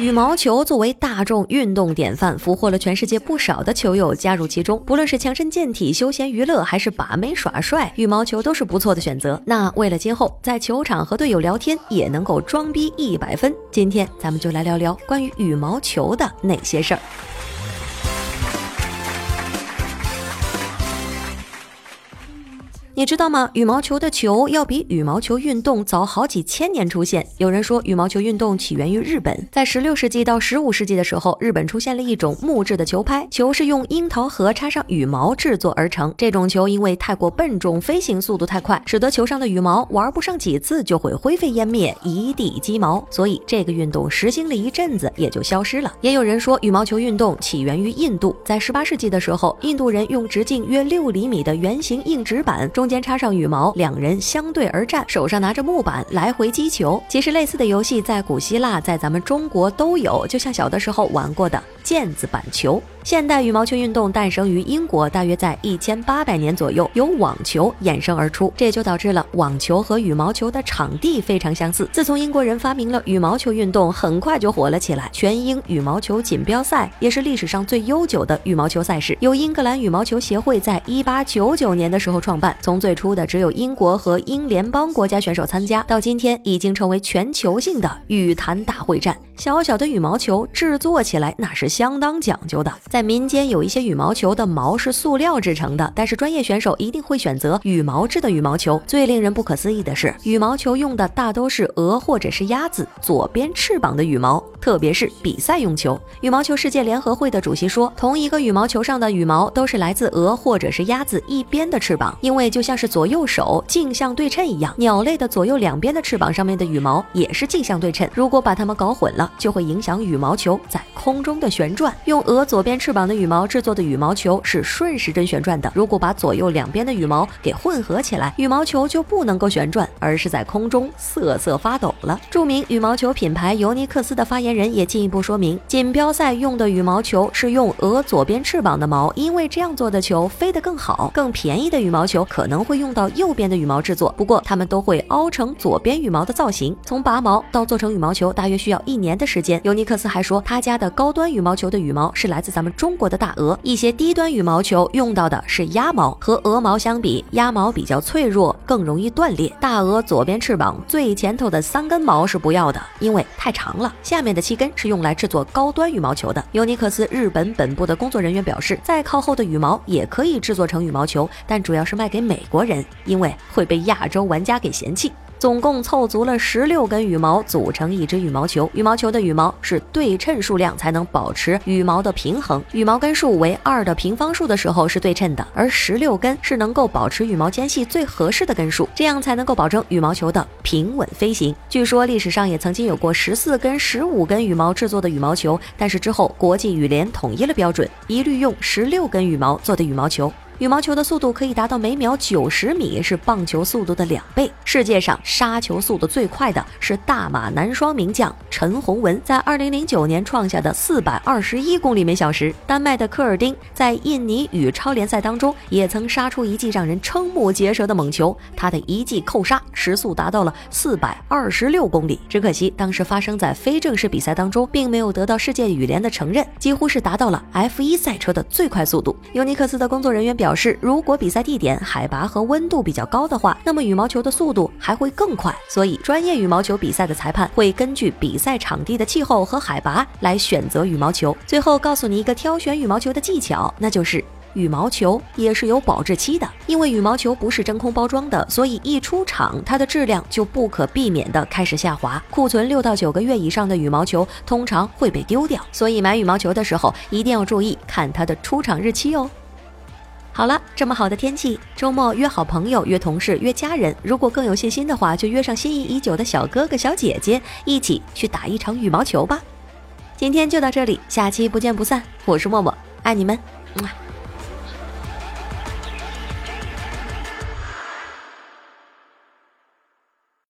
羽毛球作为大众运动典范，俘获了全世界不少的球友加入其中。不论是强身健体、休闲娱乐，还是把妹耍帅，羽毛球都是不错的选择。那为了今后在球场和队友聊天也能够装逼一百分，今天咱们就来聊聊关于羽毛球的那些事儿。你知道吗？羽毛球的球要比羽毛球运动早好几千年出现。有人说，羽毛球运动起源于日本，在十六世纪到十五世纪的时候，日本出现了一种木质的球拍，球是用樱桃核插上羽毛制作而成。这种球因为太过笨重，飞行速度太快，使得球上的羽毛玩不上几次就会灰飞烟灭，一地鸡毛。所以这个运动实行了一阵子，也就消失了。也有人说，羽毛球运动起源于印度，在十八世纪的时候，印度人用直径约六厘米的圆形硬纸板中。间插上羽毛，两人相对而战，手上拿着木板来回击球。其实类似的游戏在古希腊，在咱们中国都有，就像小的时候玩过的毽子板球。现代羽毛球运动诞生于英国，大约在一千八百年左右，由网球衍生而出，这也就导致了网球和羽毛球的场地非常相似。自从英国人发明了羽毛球运动，很快就火了起来。全英羽毛球锦标赛也是历史上最悠久的羽毛球赛事，由英格兰羽毛球协会在一八九九年的时候创办。从最初的只有英国和英联邦国家选手参加，到今天已经成为全球性的羽坛大会战。小小的羽毛球制作起来那是相当讲究的。在民间有一些羽毛球的毛是塑料制成的，但是专业选手一定会选择羽毛制的羽毛球。最令人不可思议的是，羽毛球用的大都是鹅或者是鸭子左边翅膀的羽毛，特别是比赛用球。羽毛球世界联合会的主席说，同一个羽毛球上的羽毛都是来自鹅或者是鸭子一边的翅膀，因为就像是左右手镜像对称一样，鸟类的左右两边的翅膀上面的羽毛也是镜像对称。如果把它们搞混了，就会影响羽毛球在空中的旋旋转。用鹅左边翅膀的羽毛制作的羽毛球是顺时针旋转的。如果把左右两边的羽毛给混合起来，羽毛球就不能够旋转，而是在空中瑟瑟发抖了。著名羽毛球品牌尤尼克斯的发言人也进一步说明，锦标赛用的羽毛球是用鹅左边翅膀的毛，因为这样做的球飞得更好。更便宜的羽毛球可能会用到右边的羽毛制作，不过它们都会凹成左边羽毛的造型。从拔毛到做成羽毛球，大约需要一年的时间。尤尼克斯还说，他家的高端羽毛毛球的羽毛是来自咱们中国的大鹅，一些低端羽毛球用到的是鸭毛。和鹅毛相比，鸭毛比较脆弱，更容易断裂。大鹅左边翅膀最前头的三根毛是不要的，因为太长了。下面的七根是用来制作高端羽毛球的。尤尼克斯日本本部的工作人员表示，再靠后的羽毛也可以制作成羽毛球，但主要是卖给美国人，因为会被亚洲玩家给嫌弃。总共凑足了十六根羽毛组成一只羽毛球。羽毛球的羽毛是对称数量才能保持羽毛的平衡。羽毛根数为二的平方数的时候是对称的，而十六根是能够保持羽毛间隙最合适的根数，这样才能够保证羽毛球的平稳飞行。据说历史上也曾经有过十四根、十五根羽毛制作的羽毛球，但是之后国际羽联统一了标准，一律用十六根羽毛做的羽毛球。羽毛球的速度可以达到每秒九十米，是棒球速度的两倍。世界上杀球速度最快的是大马男双名将陈洪文，在二零零九年创下的四百二十一公里每小时。丹麦的科尔丁在印尼羽超联赛当中也曾杀出一记让人瞠目结舌的猛球，他的一记扣杀时速达到了四百二十六公里。只可惜当时发生在非正式比赛当中，并没有得到世界羽联的承认，几乎是达到了 F 一赛车的最快速度。尤尼克斯的工作人员表。表示，如果比赛地点海拔和温度比较高的话，那么羽毛球的速度还会更快。所以，专业羽毛球比赛的裁判会根据比赛场地的气候和海拔来选择羽毛球。最后，告诉你一个挑选羽毛球的技巧，那就是羽毛球也是有保质期的。因为羽毛球不是真空包装的，所以一出厂，它的质量就不可避免的开始下滑。库存六到九个月以上的羽毛球通常会被丢掉。所以，买羽毛球的时候一定要注意看它的出厂日期哦。好了，这么好的天气，周末约好朋友、约同事、约家人，如果更有信心的话，就约上心仪已久的小哥哥、小姐姐，一起去打一场羽毛球吧。今天就到这里，下期不见不散。我是默默，爱你们，么。